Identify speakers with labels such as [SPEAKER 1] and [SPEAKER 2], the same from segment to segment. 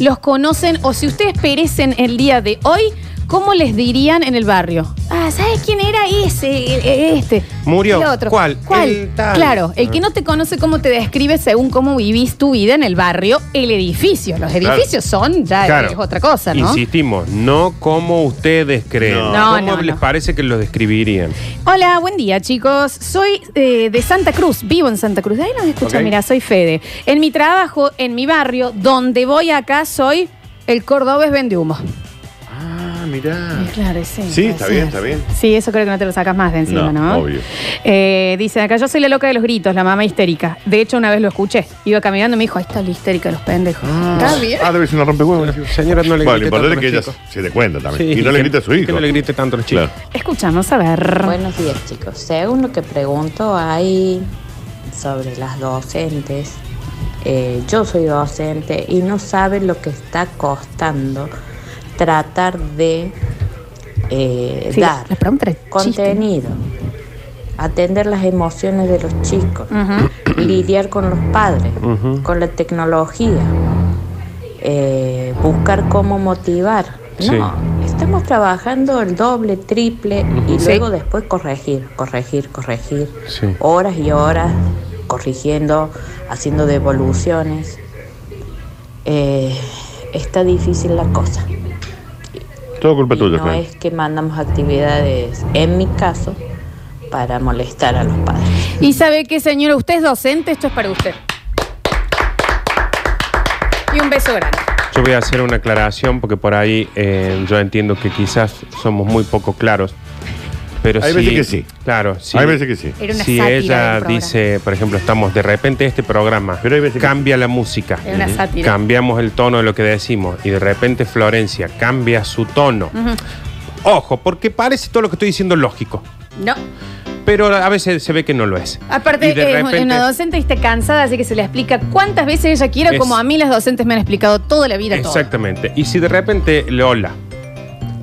[SPEAKER 1] los conocen o si ustedes perecen el día de hoy, ¿cómo les dirían en el barrio? Ah, ¿sabes quién era ese? Este.
[SPEAKER 2] Murió.
[SPEAKER 1] El otro.
[SPEAKER 2] ¿Cuál?
[SPEAKER 1] ¿Cuál?
[SPEAKER 2] El tal.
[SPEAKER 1] Claro, el que no te conoce cómo te describe según cómo vivís tu vida en el barrio, el edificio. Los edificios son ya
[SPEAKER 2] Claro.
[SPEAKER 1] es otra cosa, ¿no?
[SPEAKER 2] Insistimos, no como ustedes creen.
[SPEAKER 3] No.
[SPEAKER 1] No,
[SPEAKER 2] ¿Cómo
[SPEAKER 1] no,
[SPEAKER 2] les
[SPEAKER 1] no.
[SPEAKER 2] parece que lo describirían?
[SPEAKER 1] Hola, buen día, chicos. Soy eh, de Santa Cruz, vivo en Santa Cruz. De ahí nos escuchan,
[SPEAKER 2] Ok.
[SPEAKER 1] mira, soy Fede. En mi trabajo, en mi barrio, donde voy acá, soy el cordobés vende humo.
[SPEAKER 3] Ah, mirá.
[SPEAKER 1] Claro, sí.
[SPEAKER 3] Está bien, está bien.
[SPEAKER 1] Sí, eso creo que no te lo sacas más de encima, ¿no?
[SPEAKER 3] No, obvio.
[SPEAKER 1] Eh, dice acá, yo soy la loca de los gritos, la mamá histérica. De hecho, una vez lo escuché. Iba caminando y me dijo, ahí está la histérica de los pendejos. ¿Está bien?
[SPEAKER 3] Ah, debe ser una rompehuevos.
[SPEAKER 2] Señora, no le
[SPEAKER 3] Bueno, lo
[SPEAKER 2] grite
[SPEAKER 3] importante
[SPEAKER 2] tanto
[SPEAKER 3] es que
[SPEAKER 2] a
[SPEAKER 3] ella
[SPEAKER 2] los chicos.
[SPEAKER 3] se dé cuenta también.
[SPEAKER 2] Sí,
[SPEAKER 3] y no le
[SPEAKER 2] que-
[SPEAKER 3] grite a su
[SPEAKER 2] Que
[SPEAKER 3] hijo.
[SPEAKER 2] no le grite tanto a los chicos.
[SPEAKER 3] Claro.
[SPEAKER 1] Escuchamos, a ver.
[SPEAKER 4] Buenos días chicos. Según lo que pregunto hay sobre las docentes, eh, yo soy docente y no saben lo que está costando tratar de eh,
[SPEAKER 1] Sí,
[SPEAKER 4] dar
[SPEAKER 1] la pregunta era chiste.
[SPEAKER 4] contenido, atender las emociones de los chicos, lidiar con los padres, con la tecnología, eh, buscar cómo motivar.
[SPEAKER 2] Sí.
[SPEAKER 4] No, estamos trabajando el doble, triple y
[SPEAKER 1] Sí.
[SPEAKER 4] luego después corregir, corregir, corregir.
[SPEAKER 2] Sí.
[SPEAKER 4] Horas y horas corrigiendo, haciendo devoluciones. Eh, está difícil la cosa.
[SPEAKER 3] Todo culpa
[SPEAKER 4] Y
[SPEAKER 3] tuya,
[SPEAKER 4] no es que mandamos actividades, en mi caso, para molestar a los padres.
[SPEAKER 1] Y sabe qué, señora, usted es docente, esto es para usted. Y un beso grande.
[SPEAKER 2] Yo voy a hacer una aclaración porque por ahí eh, yo entiendo que quizás somos muy poco claros. Pero
[SPEAKER 3] Hay
[SPEAKER 2] si-
[SPEAKER 3] veces que sí.
[SPEAKER 2] Claro, sí.
[SPEAKER 3] Hay veces que sí.
[SPEAKER 1] Era una
[SPEAKER 2] si
[SPEAKER 1] sátira
[SPEAKER 2] ella
[SPEAKER 1] del programa.
[SPEAKER 2] dice, por ejemplo, estamos de repente este programa,
[SPEAKER 3] Pero hay veces que-
[SPEAKER 2] cambia la música,
[SPEAKER 1] Era una sátira.
[SPEAKER 2] cambiamos el tono de lo que decimos y de repente Florencia cambia su tono. Ojo, porque parece todo lo que estoy diciendo lógico,
[SPEAKER 1] No.
[SPEAKER 2] pero a veces se ve que no lo es.
[SPEAKER 1] Aparte,
[SPEAKER 2] Y de
[SPEAKER 1] es
[SPEAKER 2] repente-
[SPEAKER 1] una docente y está cansada, así que se le explica cuántas veces ella quiera,
[SPEAKER 2] Es-
[SPEAKER 1] como a mí las docentes me han explicado toda la vida todo.
[SPEAKER 2] Exactamente. Y si de repente Lola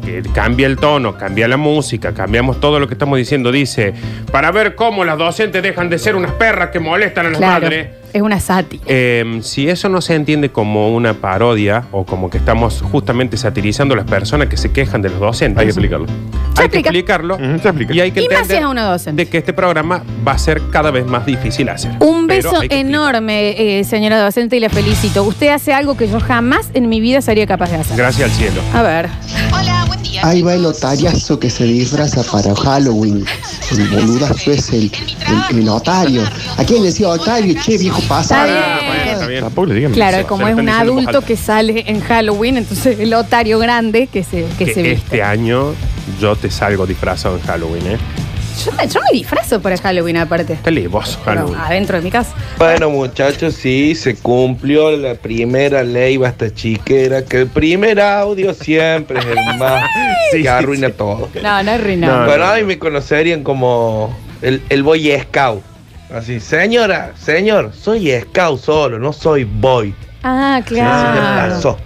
[SPEAKER 2] que cambia el tono, cambia la música, cambiamos todo lo que estamos diciendo, dice, para ver cómo las docentes dejan de ser unas perras que molestan a las
[SPEAKER 1] Claro,
[SPEAKER 2] madres.
[SPEAKER 1] es una sátira.
[SPEAKER 2] Eh, si eso no se entiende como una parodia o como que estamos justamente satirizando a las personas que se quejan de los docentes,
[SPEAKER 3] Hay que explicarlo.
[SPEAKER 1] Se
[SPEAKER 2] hay que
[SPEAKER 1] explica.
[SPEAKER 2] explicarlo
[SPEAKER 3] Ujú, se explica.
[SPEAKER 2] y hay que
[SPEAKER 1] Y más si
[SPEAKER 2] entender
[SPEAKER 1] es a una docente.
[SPEAKER 2] de que este programa va a ser cada vez más difícil hacer.
[SPEAKER 1] Un
[SPEAKER 2] Pero
[SPEAKER 1] beso
[SPEAKER 2] hay que explicar.
[SPEAKER 1] enorme, eh, señora docente, y la felicito. Usted hace algo que yo jamás en mi vida sería capaz de hacer.
[SPEAKER 2] Gracias al cielo.
[SPEAKER 1] A ver.
[SPEAKER 5] Hola, buen día.
[SPEAKER 6] Ahí va el otariazo que se disfraza para Halloween. El boludazo es el, el, el otario. ¿A quién le decía otario? Che, viejo pasado.
[SPEAKER 1] Está bien.
[SPEAKER 2] Ah.
[SPEAKER 3] Tampoco le digan
[SPEAKER 1] Claro,
[SPEAKER 3] eso.
[SPEAKER 1] como es un
[SPEAKER 2] están diciendo en voz
[SPEAKER 1] adulto
[SPEAKER 2] alta.
[SPEAKER 1] que sale en Halloween, entonces el otario grande que se, que
[SPEAKER 2] Que
[SPEAKER 1] se viste.
[SPEAKER 2] este año yo te salgo disfrazado en Halloween, ¿eh?
[SPEAKER 1] Yo, me- yo me disfrazo para Halloween, aparte.
[SPEAKER 2] Está
[SPEAKER 1] Pero
[SPEAKER 2] Halloween.
[SPEAKER 1] adentro de mi casa.
[SPEAKER 7] Bueno, muchachos, sí, se cumplió la primera ley basta chiquera, que el primer audio siempre es el más
[SPEAKER 2] Sí,
[SPEAKER 7] que arruina
[SPEAKER 2] sí.
[SPEAKER 7] todo.
[SPEAKER 1] No, no es.
[SPEAKER 2] No,
[SPEAKER 7] mí me conocerían como el, el boy scout. Así, señora, señor, soy scout solo, no soy boy.
[SPEAKER 1] Ah,
[SPEAKER 7] Así me
[SPEAKER 1] claro.
[SPEAKER 7] pasó.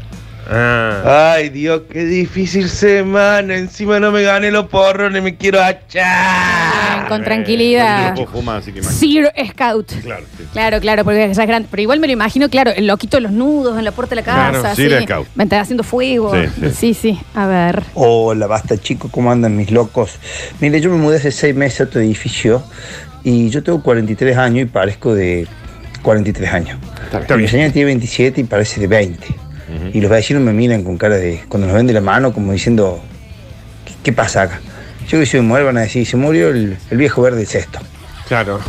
[SPEAKER 2] Ah.
[SPEAKER 7] Ay, Dios, qué difícil semana. Encima no me gané los porros, ni me quiero achar.
[SPEAKER 1] Con
[SPEAKER 3] Yo
[SPEAKER 1] tranquilidad.
[SPEAKER 3] no puedo fumar, así que imagínate.
[SPEAKER 1] Sir Scout.
[SPEAKER 3] Claro, sí.
[SPEAKER 1] Claro, claro, porque ya es grande. Pero igual me lo imagino, claro, el loquito de los nudos en la puerta de la casa.
[SPEAKER 2] Claro,
[SPEAKER 1] así.
[SPEAKER 3] Sir Scout.
[SPEAKER 1] Me está haciendo fuego.
[SPEAKER 3] Sí, sí.
[SPEAKER 1] sí, sí. A ver.
[SPEAKER 8] Hola, basta chicos, ¿cómo andan mis locos? Mire, yo me mudé hace seis meses a otro edificio y yo tengo 43 años y parezco de 43 año.
[SPEAKER 2] Está
[SPEAKER 8] Mi
[SPEAKER 2] bien.
[SPEAKER 8] señora tiene 27 y parece de 20. Y los vecinos me miran con cara de, cuando nos ven de la mano, como diciendo, ¿qué, qué pasa acá? Yo que si me muero van a decir, se murió el, el viejo verde del cesto.
[SPEAKER 2] Claro.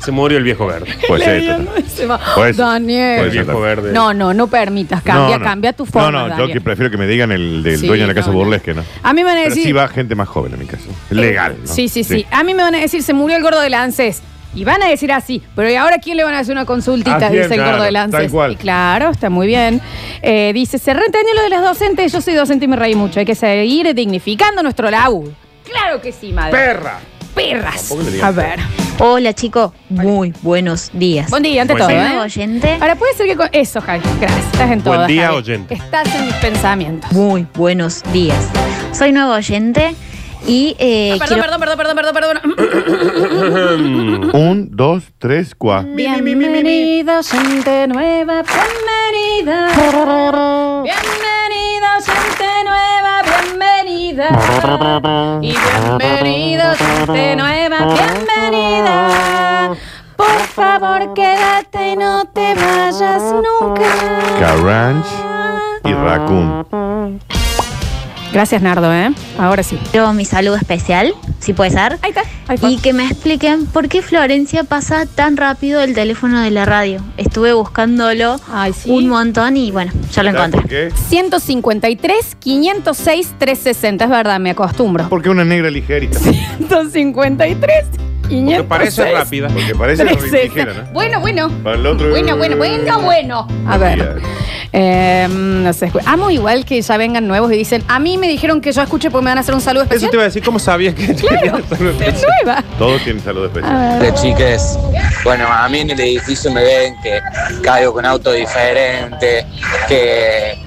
[SPEAKER 2] Se murió el viejo verde.
[SPEAKER 3] Pues-
[SPEAKER 1] Daniel.
[SPEAKER 2] El viejo verde.
[SPEAKER 1] No, no, no permitas. Cambia,
[SPEAKER 3] No, no.
[SPEAKER 1] cambia tu forma.
[SPEAKER 3] No, no, yo
[SPEAKER 1] Daniel.
[SPEAKER 3] que prefiero que me digan el del
[SPEAKER 1] Sí,
[SPEAKER 3] dueño de la casa
[SPEAKER 1] no, no.
[SPEAKER 3] burlesque, ¿no?
[SPEAKER 1] A mí me van a
[SPEAKER 3] Pero
[SPEAKER 1] decir.
[SPEAKER 3] sí va gente más joven a mi casa. Legal, ¿no?
[SPEAKER 1] Sí, sí, sí, A mí me van a decir, se murió el gordo del ANSES. Y van a decir así, pero ¿y ahora a quién le van a hacer una consultita? Dice el
[SPEAKER 3] Claro,
[SPEAKER 1] gordo del
[SPEAKER 3] tal
[SPEAKER 1] ANSES.
[SPEAKER 3] cual.
[SPEAKER 1] Y claro, está muy bien. Eh, dice, se reentendió lo de las docentes, yo soy docente y me reí mucho. Hay que seguir dignificando nuestro laburo. Claro que sí, madre.
[SPEAKER 2] Perra.
[SPEAKER 1] Perras.
[SPEAKER 3] Tampoco le digan
[SPEAKER 1] A ver.
[SPEAKER 5] Hola chicos, muy buenos días.
[SPEAKER 1] Buen día, ante
[SPEAKER 3] Buen
[SPEAKER 1] todo.
[SPEAKER 3] día.
[SPEAKER 5] Soy
[SPEAKER 1] ¿eh?
[SPEAKER 5] nuevo oyente.
[SPEAKER 1] Ahora puede ser que con... Eso, Javi. Gracias. Estás en todo.
[SPEAKER 2] Buen día,
[SPEAKER 1] Javi.
[SPEAKER 2] oyente.
[SPEAKER 1] Estás en mis pensamientos.
[SPEAKER 5] Muy buenos días. Soy nuevo oyente y eh,
[SPEAKER 1] Ah, perdón,
[SPEAKER 5] quiero-
[SPEAKER 1] perdón, perdón, perdón, perdón, perdón.
[SPEAKER 3] Un, dos, tres, cuatro.
[SPEAKER 1] Bienvenidos, gente nueva, bienvenida. Bienvenida, gente nueva, bienvenida. Y bienvenida, gente nueva, bienvenida. Por favor, quédate y no te vayas nunca.
[SPEAKER 3] Carrange y Raccoon.
[SPEAKER 1] Gracias, Nardo, ¿eh? Ahora sí.
[SPEAKER 5] Yo mi saludo especial, si puede ser.
[SPEAKER 1] Ahí está. Ahí.
[SPEAKER 5] Y que me expliquen por qué Florencia pasa tan rápido el teléfono de la radio. Estuve buscándolo
[SPEAKER 1] Ay, sí.
[SPEAKER 5] un montón y bueno, ya lo
[SPEAKER 3] ¿Sabes
[SPEAKER 5] encontré.
[SPEAKER 3] por qué?
[SPEAKER 1] 153, 506, 360. Es verdad, me acostumbro.
[SPEAKER 3] Porque una negra ligerita.
[SPEAKER 1] 153, 506.
[SPEAKER 2] Porque parece rápida.
[SPEAKER 3] Porque parece
[SPEAKER 1] 360.
[SPEAKER 3] ligera, ¿no?
[SPEAKER 1] Bueno, bueno.
[SPEAKER 3] Para el otro.
[SPEAKER 1] Bueno, bueno, bueno, bueno. A ver. Eh, no sé. Amo igual que ya vengan nuevos y dicen, a mí me dijeron que yo escuche porque me van a hacer un saludo
[SPEAKER 2] Eso
[SPEAKER 1] especial.
[SPEAKER 2] te iba a decir, ¿cómo sabías que
[SPEAKER 1] Claro, es nueva.
[SPEAKER 3] Todos tienen salud especial.
[SPEAKER 9] De chiques. Bueno, a mí en el edificio me ven que caigo con auto diferente, que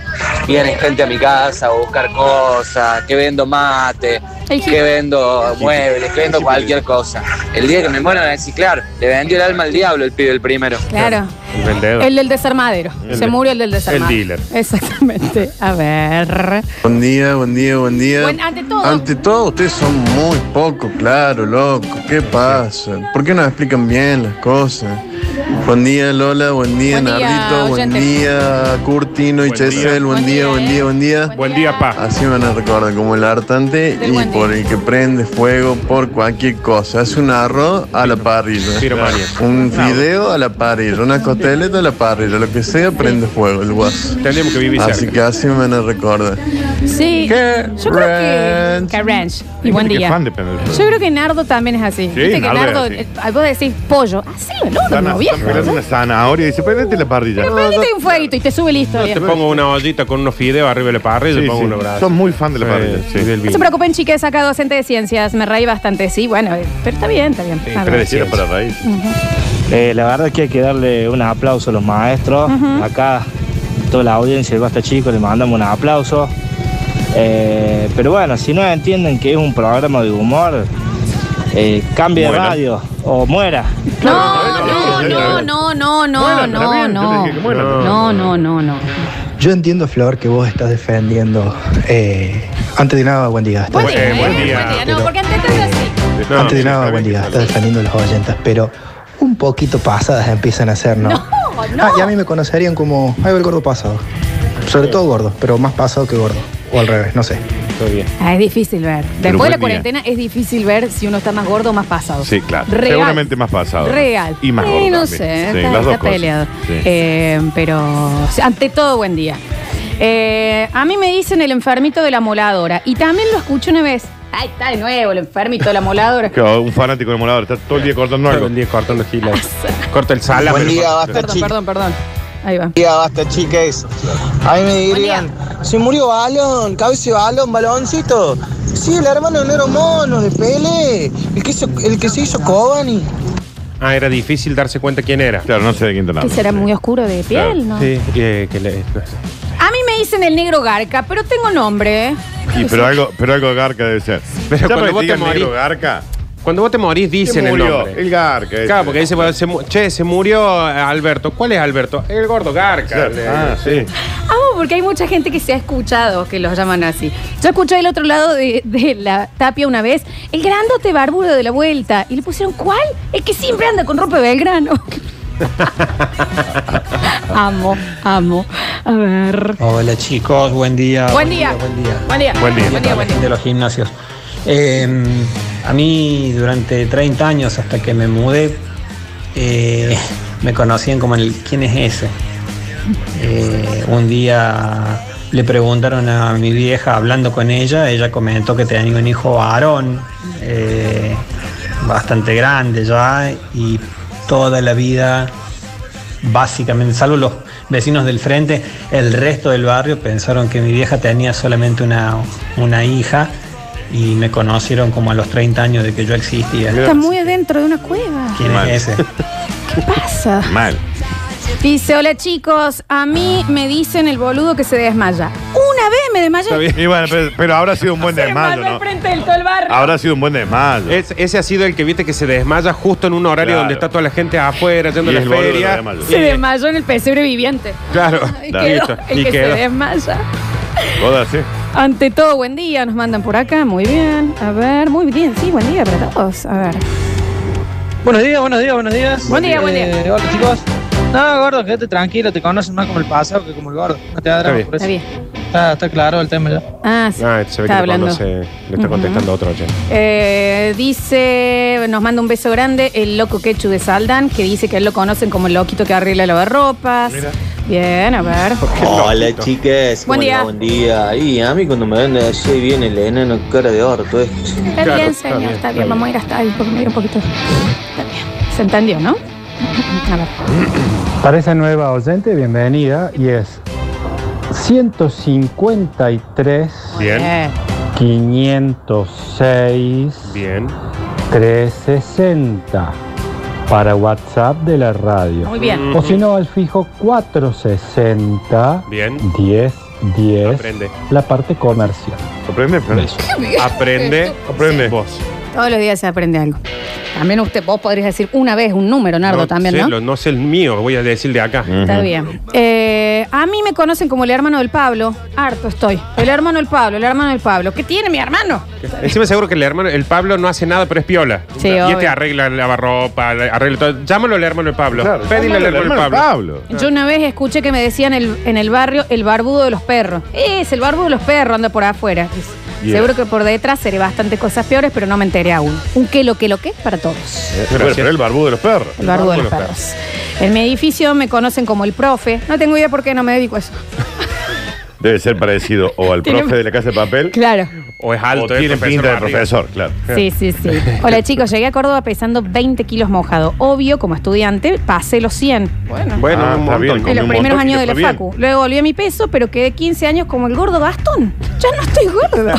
[SPEAKER 9] viene gente a mi casa a buscar cosas, que vendo mate, que vendo muebles, que vendo cualquier cosa. El día que me muero van a decir, claro, le vendió el alma al diablo el pibe el primero.
[SPEAKER 1] Claro.
[SPEAKER 2] El vendedor.
[SPEAKER 1] El del desarmadero.
[SPEAKER 2] El
[SPEAKER 1] Se
[SPEAKER 2] de-
[SPEAKER 1] murió el del desarmadero.
[SPEAKER 2] el dealer.
[SPEAKER 1] Exactamente. A ver.
[SPEAKER 10] Buen día, buen día, buen día.
[SPEAKER 1] Buen- ante todo.
[SPEAKER 10] Ante todo, ustedes son muy poco claro, loco. ¿Qué pasa? ¿Por qué no explican bien las cosas? Buen día, Lola. Buen día,
[SPEAKER 1] Buen día,
[SPEAKER 10] Nardito. Buen día, Curtino y
[SPEAKER 2] Buen.
[SPEAKER 10] Chesel. Buen
[SPEAKER 1] Buen
[SPEAKER 10] día, buen día, buen día.
[SPEAKER 2] Buen día, pa.
[SPEAKER 10] Así me van a recordar como el hartante
[SPEAKER 1] Del
[SPEAKER 10] y
[SPEAKER 1] buen
[SPEAKER 10] por
[SPEAKER 1] día.
[SPEAKER 10] el que prende fuego por cualquier cosa. Hace un arroz a la parrilla. Un fideo a la parrilla. Una costeleta a la parrilla. Lo que sea, prende fuego el guaso.
[SPEAKER 2] Tendríamos que vivir
[SPEAKER 10] Así
[SPEAKER 2] cerca.
[SPEAKER 10] que así me van a recordar.
[SPEAKER 1] Sí.
[SPEAKER 10] ¿Qué?
[SPEAKER 1] Yo creo que.
[SPEAKER 10] Ranch.
[SPEAKER 1] Que ranch. Y buen
[SPEAKER 3] es
[SPEAKER 1] día.
[SPEAKER 3] fan de Pedro.
[SPEAKER 1] Yo creo que Nardo también es así. Viste que
[SPEAKER 3] Nardo
[SPEAKER 1] Nardo,
[SPEAKER 3] es así.
[SPEAKER 1] eh, vos decís pollo. Así, no,
[SPEAKER 3] Están,
[SPEAKER 1] no, viejo.
[SPEAKER 3] Una zanahoria y dice, prendete la parrilla.
[SPEAKER 1] Prendete un fueguito y te sube listo.
[SPEAKER 2] Te
[SPEAKER 1] bien.
[SPEAKER 2] pongo una ollita con unos fideos arriba de la parrilla y
[SPEAKER 3] Sí,
[SPEAKER 2] te pongo
[SPEAKER 3] sí. Son muy fan de la parrilla.
[SPEAKER 2] Sí,
[SPEAKER 3] sí.
[SPEAKER 2] del
[SPEAKER 1] No
[SPEAKER 2] vino.
[SPEAKER 1] se preocupen, chiques, acá docente de ciencias. Me reí bastante, sí, bueno, eh, pero está bien, está bien.
[SPEAKER 2] Sí,
[SPEAKER 1] A
[SPEAKER 2] pero
[SPEAKER 1] ver.
[SPEAKER 2] de
[SPEAKER 3] Era para raíz.
[SPEAKER 11] Eh, la verdad es que hay que darle un aplauso a los maestros. Acá, toda la audiencia del Basta Chico, le mandamos un aplauso. Eh, pero bueno, si no entienden que es un programa de humor, eh, cambie de
[SPEAKER 3] Muera.
[SPEAKER 11] radio o muera.
[SPEAKER 1] No, no, no, no, no, no, no, no. No, no, no, no.
[SPEAKER 12] Yo entiendo, Flor, que vos estás defendiendo. eh, antes de nada, buen día.
[SPEAKER 1] Buen día,
[SPEAKER 2] Eh, buen
[SPEAKER 1] eh,
[SPEAKER 2] día.
[SPEAKER 1] No, porque antes de así.
[SPEAKER 2] No,
[SPEAKER 12] antes de
[SPEAKER 2] sí,
[SPEAKER 12] nada,
[SPEAKER 2] está
[SPEAKER 12] buen
[SPEAKER 2] bien,
[SPEAKER 12] día.
[SPEAKER 2] está
[SPEAKER 12] Estás defendiendo a los oyentas, pero un poquito pasadas empiezan a ser, ¿no?
[SPEAKER 1] No, no.
[SPEAKER 12] Ah, y a mí me conocerían como. Ay, el gordo pasado. Sobre todo gordo, pero más pasado que gordo. O al revés, no sé.
[SPEAKER 11] Todo.
[SPEAKER 1] Ah, es difícil ver.
[SPEAKER 3] Pero
[SPEAKER 1] Después de la
[SPEAKER 3] buen día.
[SPEAKER 1] cuarentena es difícil ver si uno está más gordo o más pasado.
[SPEAKER 3] Sí, claro.
[SPEAKER 1] Real.
[SPEAKER 3] Seguramente más pasado.
[SPEAKER 1] Real.
[SPEAKER 3] Y más
[SPEAKER 1] Sí,
[SPEAKER 3] gordo
[SPEAKER 1] no
[SPEAKER 3] también.
[SPEAKER 1] sé,
[SPEAKER 3] Sí,
[SPEAKER 1] está,
[SPEAKER 3] las dos
[SPEAKER 1] está
[SPEAKER 3] cosas.
[SPEAKER 1] peleado.
[SPEAKER 3] Sí.
[SPEAKER 1] Eh, pero o sea, ante todo, buen día. Eh, a mí me dicen el enfermito de la moladora. Y también lo escuché una vez. Ahí está de nuevo el enfermito de la moladora.
[SPEAKER 3] Claro, un fanático de molador, está todo el día cortando
[SPEAKER 2] Todo
[SPEAKER 3] algo.
[SPEAKER 2] el día cortando gilas. Corta el sala.
[SPEAKER 9] Buen día, basta.
[SPEAKER 1] Perdón, perdón, perdón. Ahí va.
[SPEAKER 9] día, basta chiques. A mí me dirían, se murió balón, cabeza balón, baloncito. Sí, el hermano de Nero Mono, de Pele, el que, hizo, el que se hizo Cobani.
[SPEAKER 2] Ah, era difícil darse cuenta quién era.
[SPEAKER 3] Claro, no sé de quién te
[SPEAKER 1] Que será muy oscuro de piel,
[SPEAKER 3] Claro.
[SPEAKER 1] ¿no?
[SPEAKER 2] Sí, eh, que le- no.
[SPEAKER 1] A mí me dicen el negro garca, pero tengo nombre. ¿eh?
[SPEAKER 3] Y, pero, algo, pero algo Garca debe ser.
[SPEAKER 2] Pero
[SPEAKER 3] Ya
[SPEAKER 2] cuando
[SPEAKER 3] para
[SPEAKER 2] vos te
[SPEAKER 3] digan negro Garca,
[SPEAKER 2] Cuando vos te morís,
[SPEAKER 3] ¿quién
[SPEAKER 2] dicen el
[SPEAKER 3] murió?
[SPEAKER 2] nombre.
[SPEAKER 3] El Garca.
[SPEAKER 2] Claro, porque dice, bueno, se mu- che, se murió Alberto. ¿Cuál es Alberto? El gordo Garca.
[SPEAKER 3] Claro.
[SPEAKER 2] Le-
[SPEAKER 3] Ah, sí.
[SPEAKER 1] Amo porque hay mucha gente que se ha escuchado que los llaman así. Yo escuché del otro lado de, de la tapia una vez el grandote barbudo de la vuelta. Y le pusieron, ¿cuál? El que siempre anda con ropa de Belgrano. amo, amo. A ver.
[SPEAKER 13] Hola chicos, buen día.
[SPEAKER 1] Buen día.
[SPEAKER 13] Buen día.
[SPEAKER 1] Buen día.
[SPEAKER 2] Buen día.
[SPEAKER 1] Buen día, buen día.
[SPEAKER 13] De los gimnasios. Eh, a mí durante 30 años, hasta que me mudé, eh, me conocían como el ¿quién es ese? Eh, un día le preguntaron a mi vieja, hablando con ella, ella comentó que tenía un hijo varón, eh, bastante grande ya, y toda la vida, básicamente, salvo los vecinos del frente, el resto del barrio pensaron que mi vieja tenía solamente una, una hija y me conocieron como a los 30 años de que yo existía.
[SPEAKER 1] Está muy adentro de una cueva.
[SPEAKER 13] ¿Quién
[SPEAKER 3] Mal.
[SPEAKER 13] es ese?
[SPEAKER 1] ¿Qué pasa?
[SPEAKER 3] Mal.
[SPEAKER 1] Dice, hola chicos, a mí me dicen el boludo que se desmaya. Una vez me desmayé.
[SPEAKER 2] Está bien.
[SPEAKER 3] Y bueno, pero, pero habrá sido un buen
[SPEAKER 1] Se
[SPEAKER 3] desmayo,
[SPEAKER 1] desmayó
[SPEAKER 3] ¿no?
[SPEAKER 1] enfrente del todo el barrio.
[SPEAKER 3] Habrá sido un buen desmayo.
[SPEAKER 2] Es- ese ha sido el que viste que se desmaya justo en un horario
[SPEAKER 3] Claro.
[SPEAKER 2] donde está toda la gente afuera, yendo
[SPEAKER 3] Y
[SPEAKER 2] a la
[SPEAKER 3] el boludo.
[SPEAKER 1] Se desmayó en el pesebre viviente.
[SPEAKER 2] Claro.
[SPEAKER 1] Y quedó
[SPEAKER 2] Listo.
[SPEAKER 1] el
[SPEAKER 2] Y
[SPEAKER 1] que
[SPEAKER 2] quedó.
[SPEAKER 1] se desmaya.
[SPEAKER 3] Todas, sí.
[SPEAKER 1] Ante todo, buen día, nos mandan por acá, muy bien. A ver, muy bien, sí, buen día para todos. A ver.
[SPEAKER 14] Buenos días, buenos días, buenos días.
[SPEAKER 1] Buen día, buen día.
[SPEAKER 14] Eh, hola chicos. No, gordo, quédate tranquilo, te conocen más como el pasado que como el gordo. No te da drama
[SPEAKER 2] bien.
[SPEAKER 14] por eso.
[SPEAKER 1] Está bien.
[SPEAKER 14] Está, está claro el tema ya.
[SPEAKER 1] Ah, sí.
[SPEAKER 2] Ah, se ve
[SPEAKER 1] está
[SPEAKER 2] que
[SPEAKER 1] hablando.
[SPEAKER 2] conoce, le está contestando a otro oyente.
[SPEAKER 1] Eh, dice, nos manda un beso grande el loco Quechu de Saldan, que dice que él lo conocen como el loquito que arregla lavarropas. Bien, a ver.
[SPEAKER 15] Hola chicas,
[SPEAKER 1] Buen
[SPEAKER 15] ¿cómo les
[SPEAKER 1] día.
[SPEAKER 15] Buen día. Y a mí cuando me ven así viene el enano cara de orto este.
[SPEAKER 1] Está
[SPEAKER 15] Claro,
[SPEAKER 1] bien,
[SPEAKER 15] está
[SPEAKER 1] señor,
[SPEAKER 15] bien,
[SPEAKER 1] está
[SPEAKER 15] está
[SPEAKER 1] bien. Vamos a ir hasta ahí porque me dio un poquito. Está bien. ¿Se entendió, no? A ver.
[SPEAKER 16] Para esa nueva oyente, bienvenida y es 153
[SPEAKER 2] Bien.
[SPEAKER 16] 506
[SPEAKER 2] Bien.
[SPEAKER 16] 360 para WhatsApp de la radio.
[SPEAKER 1] Muy bien.
[SPEAKER 16] O si no, al fijo 460
[SPEAKER 2] Bien.
[SPEAKER 16] 10 10
[SPEAKER 2] Aprende.
[SPEAKER 16] la parte comercial.
[SPEAKER 3] Aprende, aprende.
[SPEAKER 2] Aprende.
[SPEAKER 3] Aprende.
[SPEAKER 2] Vos.
[SPEAKER 1] Todos los días se aprende algo. También usted, vos podrías decir una vez un número, Nardo, también,
[SPEAKER 2] sé,
[SPEAKER 1] ¿no?
[SPEAKER 2] lo- no sé el mío, voy a decir de acá.
[SPEAKER 1] Está bien. Eh, a mí me conocen como el hermano del Pablo. Harto estoy. El hermano del Pablo, el hermano del Pablo. ¿Qué tiene mi hermano?
[SPEAKER 2] Encima seguro que el hermano, el Pablo no hace nada, pero es piola.
[SPEAKER 1] Sí,
[SPEAKER 2] y
[SPEAKER 1] obvio.
[SPEAKER 2] este arregla lavarropa, arregla todo. Llámalo al hermano del Pablo.
[SPEAKER 3] Claro,
[SPEAKER 2] Pedile al hermano del Pablo.
[SPEAKER 3] Pablo.
[SPEAKER 1] Yo una vez escuché que me decían el- en el barrio el barbudo de los perros. Es el barbudo de los perros, anda por afuera.
[SPEAKER 3] Yeah.
[SPEAKER 1] Seguro que por detrás seré bastante cosas peores, pero no me enteré aún. Un qué lo que lo que para todos.
[SPEAKER 3] Pero, pero el barbudo de los perros.
[SPEAKER 1] El barbudo de los perros. En mi edificio me conocen como el profe. No tengo idea por qué no me dedico a eso.
[SPEAKER 3] Debe ser parecido o al
[SPEAKER 1] Tiene-
[SPEAKER 3] profe de la casa de papel.
[SPEAKER 1] Claro.
[SPEAKER 2] O es alto,
[SPEAKER 3] O
[SPEAKER 2] es
[SPEAKER 3] tiene
[SPEAKER 2] profesor
[SPEAKER 3] pinta de
[SPEAKER 2] arriba.
[SPEAKER 3] profesor, claro.
[SPEAKER 1] Sí, sí, sí. Hola chicos, llegué a Córdoba pesando 20 kilos mojado. Obvio, como estudiante, pasé los 100. Bueno.
[SPEAKER 2] Bueno,
[SPEAKER 3] Ah,
[SPEAKER 2] un
[SPEAKER 3] está
[SPEAKER 2] montón.
[SPEAKER 3] bien,
[SPEAKER 1] En los
[SPEAKER 3] un
[SPEAKER 1] primeros
[SPEAKER 3] montón y
[SPEAKER 1] años
[SPEAKER 3] le
[SPEAKER 1] de la
[SPEAKER 3] fue bien.
[SPEAKER 1] facu. Luego volví a mi peso, pero quedé 15 años como el gordo Gastón. Ya no estoy gorda.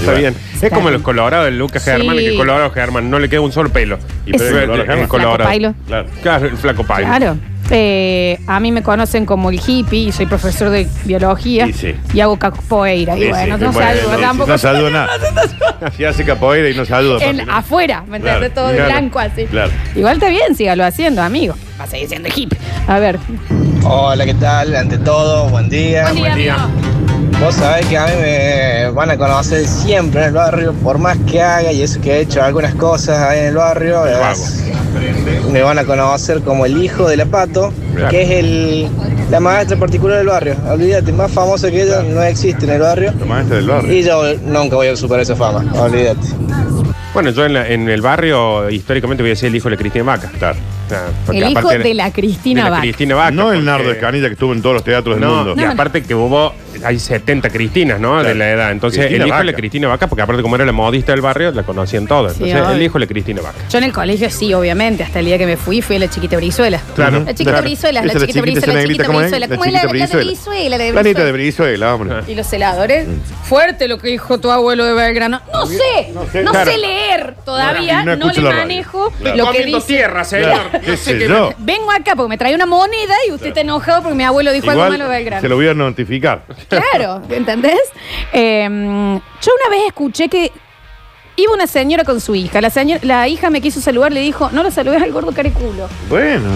[SPEAKER 2] Está bien. Es como los colorados de Lucas
[SPEAKER 1] Sí.
[SPEAKER 2] Germán, que el colorado Germán no le queda un solo pelo. Y
[SPEAKER 1] Es-
[SPEAKER 2] pero el,
[SPEAKER 3] El
[SPEAKER 2] el
[SPEAKER 3] flaco
[SPEAKER 2] colorado.
[SPEAKER 1] Pailo.
[SPEAKER 3] Claro.
[SPEAKER 2] Claro, el flaco pailo.
[SPEAKER 1] Claro. Eh, a mí me conocen como el hippie y soy profesor de biología
[SPEAKER 3] Y sí.
[SPEAKER 1] y hago capoeira. Y
[SPEAKER 3] Sí,
[SPEAKER 1] bueno,
[SPEAKER 3] sí,
[SPEAKER 1] no
[SPEAKER 3] bueno,
[SPEAKER 1] salgo
[SPEAKER 3] sí,
[SPEAKER 1] tampoco.
[SPEAKER 3] No saluda nada. Si hace capoeira y no saluda.
[SPEAKER 1] En-
[SPEAKER 3] papi, ¿no?
[SPEAKER 1] afuera, ¿me entiendes?
[SPEAKER 3] Claro,
[SPEAKER 1] Todo de
[SPEAKER 3] claro,
[SPEAKER 1] blanco así.
[SPEAKER 3] Claro.
[SPEAKER 1] Igual está bien, sígalo haciendo, amigo. Va a seguir siendo hippie. A ver.
[SPEAKER 17] Hola, ¿qué tal? Ante todo, buen día.
[SPEAKER 1] Buen día, amigo.
[SPEAKER 17] Vos sabés que a mí me van a conocer siempre en el barrio, por más que haga y eso que he hecho algunas cosas ahí en el barrio. es- me van a conocer como el hijo de la Pato,
[SPEAKER 3] Claro.
[SPEAKER 17] que es el, la maestra particular del barrio. Olvídate, más famosa que ella no existe en el barrio.
[SPEAKER 3] La maestra del barrio.
[SPEAKER 17] Y yo nunca voy a superar esa fama, olvídate.
[SPEAKER 2] Bueno, yo en, la- en el barrio, históricamente voy a ser el hijo de la Cristina Vaca. Claro.
[SPEAKER 1] El hijo de la Cristina Vaca.
[SPEAKER 3] No el
[SPEAKER 2] porque-
[SPEAKER 3] Nardo Escanilla que estuvo en todos los teatros del
[SPEAKER 2] No,
[SPEAKER 3] mundo.
[SPEAKER 2] y aparte que hubo, hay 70 Cristinas, ¿no? De la edad. Entonces,
[SPEAKER 3] Cristina
[SPEAKER 2] el hijo de la
[SPEAKER 3] Vaca.
[SPEAKER 2] Cristina Vaca, porque aparte como era la modista del barrio, la conocían todos.
[SPEAKER 1] Sí,
[SPEAKER 2] Entonces, el hijo de la Cristina Vaca.
[SPEAKER 1] Yo en el colegio sí, obviamente. Hasta el día que me fui, fui a la chiquita Brizuela.
[SPEAKER 2] Claro.
[SPEAKER 1] La chiquita
[SPEAKER 2] Claro.
[SPEAKER 1] Brizuela, la
[SPEAKER 3] Esa es
[SPEAKER 1] chiquita Brizuela, la
[SPEAKER 3] negrita,
[SPEAKER 1] chiquita
[SPEAKER 3] ¿cómo es?
[SPEAKER 1] Brizuela.
[SPEAKER 3] La
[SPEAKER 1] ¿Cómo es la,
[SPEAKER 3] chiquita
[SPEAKER 1] la de
[SPEAKER 3] Brizuela.
[SPEAKER 1] La de
[SPEAKER 3] Planita
[SPEAKER 1] Brizuela.
[SPEAKER 3] de Brizuela, hombre.
[SPEAKER 1] ¿Y los celadores? Fuerte lo que dijo tu abuelo de Belgrano. No sé, no sé,
[SPEAKER 3] Claro.
[SPEAKER 1] leer todavía,
[SPEAKER 3] Y no
[SPEAKER 1] no,
[SPEAKER 3] escucho
[SPEAKER 1] le
[SPEAKER 3] la radio.
[SPEAKER 1] manejo
[SPEAKER 3] Claro.
[SPEAKER 1] lo que
[SPEAKER 2] Comiendo
[SPEAKER 1] dice.
[SPEAKER 2] tierra, señor.
[SPEAKER 3] Claro. ¿Qué
[SPEAKER 2] No sé
[SPEAKER 3] sé
[SPEAKER 2] qué-
[SPEAKER 3] yo?
[SPEAKER 1] Vengo acá porque me trae una moneda y usted está enojado porque mi abuelo dijo algo malo de
[SPEAKER 3] Igual
[SPEAKER 1] Belgrano.
[SPEAKER 3] se lo voy a notificar.
[SPEAKER 1] Claro, ¿entendés? Eh, yo una vez escuché que iba una señora con su hija. La, señora, la hija me quiso saludar, le dijo, no lo saludes al gordo careculo.
[SPEAKER 3] Bueno,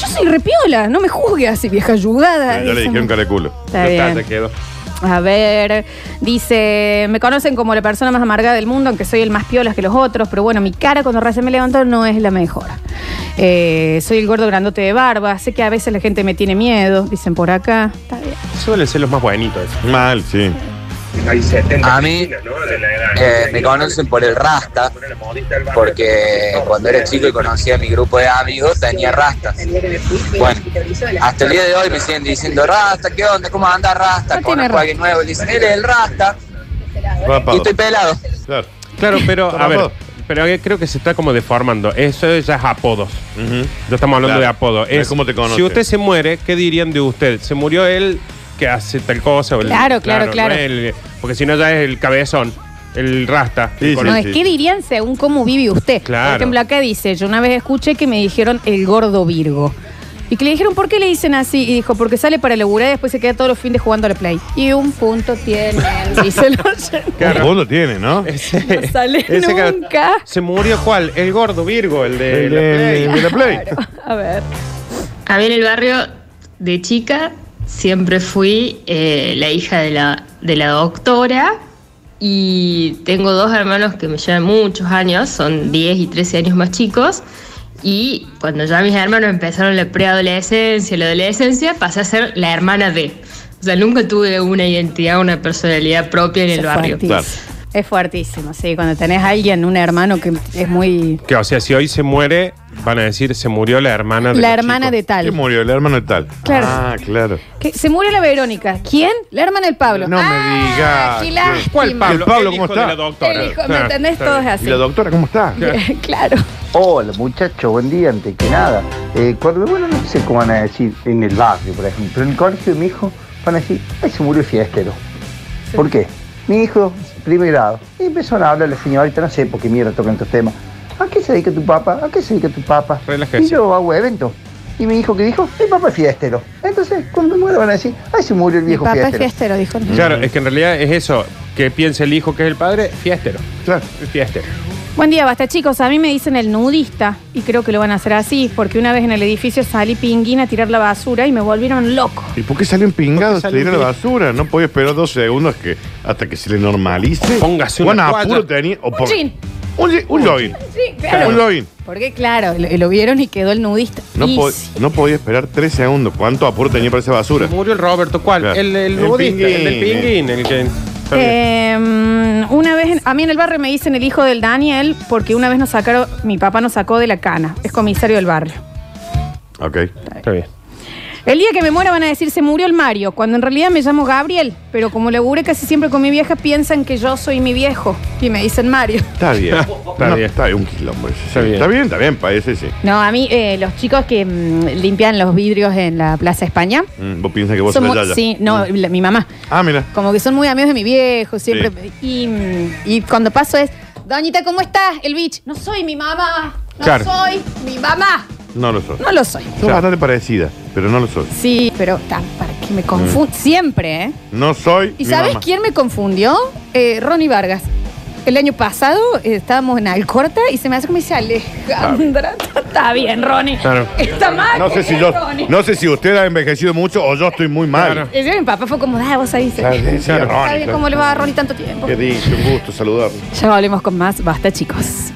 [SPEAKER 1] Yo soy repiola, no me juzgue así, vieja ayudada.
[SPEAKER 3] ya le dijeron careculo.
[SPEAKER 1] Está bien.
[SPEAKER 2] Ya quedó.
[SPEAKER 1] A ver, dice, me conocen como la persona más amargada del mundo, aunque soy el más piolas que los otros, pero bueno, mi cara cuando recién me levanto no es la mejor. Eh, soy el gordo grandote de barba, sé que a veces la gente me tiene miedo, dicen por acá. Está.
[SPEAKER 2] Suelen ser los más esos.
[SPEAKER 3] Mal, sí.
[SPEAKER 2] Hay 70
[SPEAKER 9] A mí eh, me conocen por el Rasta, porque cuando era chico y conocía a mi grupo de amigos tenía rastas. Bueno, hasta el día de hoy me siguen diciendo Rasta, ¿qué onda? ¿Cómo anda Rasta?
[SPEAKER 1] No
[SPEAKER 9] a alguien nuevo y dicen, él es el Rasta y estoy pelado.
[SPEAKER 3] Claro.
[SPEAKER 2] Claro, pero a ver. Pero creo que se está como deformando. Eso ya es apodos. Ya estamos hablando
[SPEAKER 3] Claro.
[SPEAKER 2] de apodos.
[SPEAKER 3] No es como te conocen.
[SPEAKER 2] Si usted se muere, ¿qué dirían de usted? ¿Se murió él que hace tal cosa? O el-
[SPEAKER 1] Claro, claro, claro.
[SPEAKER 2] no el- porque si no ya es el cabezón, el rasta.
[SPEAKER 3] Sí,
[SPEAKER 2] el
[SPEAKER 3] sí,
[SPEAKER 1] No, es que dirían según cómo vive usted.
[SPEAKER 2] Claro.
[SPEAKER 1] Por ejemplo, acá dice, yo una vez escuché que me dijeron el gordo Virgo. Y que le dijeron, ¿por qué le dicen así? Y dijo, porque sale para laburar y después se queda todos los fines jugando a la play. Y un punto tiene, dice el oyente.
[SPEAKER 3] Fondo tiene, ¿no?
[SPEAKER 1] No sale
[SPEAKER 2] Ese que-
[SPEAKER 1] nunca.
[SPEAKER 2] ¿Se murió cuál? El gordo Virgo, el de,
[SPEAKER 3] El
[SPEAKER 2] la
[SPEAKER 3] de-
[SPEAKER 2] Play.
[SPEAKER 3] el de la Play.
[SPEAKER 1] A ver.
[SPEAKER 18] A mí en el barrio de chica siempre fui eh, la hija de la, de la doctora y tengo dos hermanos que me llevan muchos años, son 10 y 13 años más chicos. Y cuando ya mis hermanos empezaron la preadolescencia, la adolescencia, pasé a ser la hermana de. O sea, nunca tuve una identidad, una personalidad propia en el
[SPEAKER 1] Es
[SPEAKER 18] barrio.
[SPEAKER 1] fuertísimo. Es fuertísimo, sí. Cuando tenés a alguien, un hermano que es muy.
[SPEAKER 2] Que, o sea, si hoy se muere, van a decir se murió la hermana de
[SPEAKER 1] La hermana
[SPEAKER 2] chicos.
[SPEAKER 1] de tal.
[SPEAKER 3] ¿Quién murió? El hermano de tal.
[SPEAKER 1] Claro.
[SPEAKER 3] Ah, claro.
[SPEAKER 1] Que se murió la Verónica. ¿Quién? La hermana del Pablo.
[SPEAKER 3] No
[SPEAKER 1] Ah,
[SPEAKER 3] me digas.
[SPEAKER 1] Qué.
[SPEAKER 2] ¿Cuál Pablo?
[SPEAKER 3] ¿El Pablo
[SPEAKER 2] El
[SPEAKER 3] cómo
[SPEAKER 2] hijo de
[SPEAKER 3] está?
[SPEAKER 2] la doctora.
[SPEAKER 1] El hijo, ¿me entendés?
[SPEAKER 2] está
[SPEAKER 1] Todo es
[SPEAKER 2] bien.
[SPEAKER 1] así.
[SPEAKER 3] ¿Y la doctora cómo está?
[SPEAKER 1] claro.
[SPEAKER 8] Hola muchachos, buen día, antes que nada. Eh, cuando, bueno, no sé cómo van a decir en el barrio, por ejemplo, pero en el colegio de mi hijo van a decir, ay, se murió el fiestero. ¿Por qué? Mi hijo, primer grado, y empezó a hablar la señorita, no sé por qué mierda tocan estos temas. ¿A qué se dedica tu papá? ¿A qué se dedica tu papá?
[SPEAKER 2] Relájese.
[SPEAKER 8] Y yo hago eventos. Y mi hijo que dijo, mi papá es fiestero. Entonces, cuando me muera van a decir, ay, se murió el
[SPEAKER 1] Mi
[SPEAKER 8] viejo
[SPEAKER 1] papá es
[SPEAKER 8] fiestero.
[SPEAKER 1] dijo.
[SPEAKER 2] Claro, es que en realidad es eso. Que piensa el hijo que es el padre, fiestero.
[SPEAKER 3] Claro.
[SPEAKER 2] Es fiestero.
[SPEAKER 1] Buen día, basta chicos. A mí me dicen el nudista y creo que lo van a hacer así porque una vez en el edificio salí pinguín a tirar la basura y me volvieron loco.
[SPEAKER 3] ¿Y por qué
[SPEAKER 2] qué
[SPEAKER 3] Se
[SPEAKER 2] salió
[SPEAKER 3] tiró la basura. No podía esperar dos segundos que, hasta que se le normalice.
[SPEAKER 2] Póngase una
[SPEAKER 3] Bueno, apuro tenía. o por-
[SPEAKER 1] jean.
[SPEAKER 3] Un, je- un login.
[SPEAKER 1] Sí, claro.
[SPEAKER 3] Un login.
[SPEAKER 1] Porque claro, lo, lo vieron y quedó el nudista.
[SPEAKER 3] No,
[SPEAKER 1] Y
[SPEAKER 3] po-
[SPEAKER 1] sí.
[SPEAKER 3] no podía esperar tres segundos. ¿Cuánto apuro tenía para esa basura?
[SPEAKER 2] Murió el Roberto, ¿cuál?
[SPEAKER 3] Claro.
[SPEAKER 2] El, el
[SPEAKER 3] El
[SPEAKER 2] del
[SPEAKER 3] pinguín,
[SPEAKER 2] pinguín, el que.
[SPEAKER 1] Eh, una vez, en- a mí en el barrio me dicen el hijo del Daniel porque una vez nos sacaron, mi papá nos sacó de la cana, es comisario del barrio.
[SPEAKER 3] Ok.
[SPEAKER 2] Está bien.
[SPEAKER 1] El día que me muera van a decir se murió el Mario, cuando en realidad me llamo Gabriel, pero como laburé casi siempre con mi vieja piensan que yo soy mi viejo y me dicen Mario.
[SPEAKER 3] Está bien. está
[SPEAKER 2] No,
[SPEAKER 3] bien. Está bien. Un quilombo ese, sí.
[SPEAKER 2] Está bien.
[SPEAKER 3] Está bien, está bien, parece, sí.
[SPEAKER 1] No, a mí eh, los chicos que mm, limpian los vidrios en la Plaza España,
[SPEAKER 3] Mm, vos piensas que vos
[SPEAKER 1] son
[SPEAKER 3] sos
[SPEAKER 1] muy-
[SPEAKER 3] la Yaya.
[SPEAKER 1] sí, no, la- mi mamá,
[SPEAKER 3] Ah, mira.
[SPEAKER 1] como que son muy amigos de mi viejo, siempre. Y, mm, y cuando paso es, Doñita, ¿cómo estás? El bitch, no soy mi mamá, no
[SPEAKER 3] Claro.
[SPEAKER 1] soy mi mamá,
[SPEAKER 3] No lo sos.
[SPEAKER 1] no lo soy.
[SPEAKER 3] Sos bastante parecida, pero no lo sos.
[SPEAKER 1] Sí, pero tan, para que me confundan, siempre, ¿eh?
[SPEAKER 3] No soy
[SPEAKER 1] ¿Y
[SPEAKER 3] mi
[SPEAKER 1] sabes
[SPEAKER 3] mamá.
[SPEAKER 1] quién me confundió? Eh, Ronnie Vargas. El año pasado eh, estábamos en Alcorta y se me hace como dice Alejandra. Está bien, Ronnie.
[SPEAKER 3] Claro.
[SPEAKER 1] Está mal.
[SPEAKER 3] No sé si yo, no sé si usted ha envejecido mucho o yo estoy muy mal.
[SPEAKER 1] Y yo, mi papá fue como, ah, vos ahí.
[SPEAKER 3] Claro, sí,
[SPEAKER 1] Está
[SPEAKER 3] Ronnie,
[SPEAKER 1] bien, ¿cómo le va a Ronnie tanto tiempo?
[SPEAKER 3] Qué dicho, un gusto saludarlo.
[SPEAKER 1] Ya volvemos con más. Basta, chicos.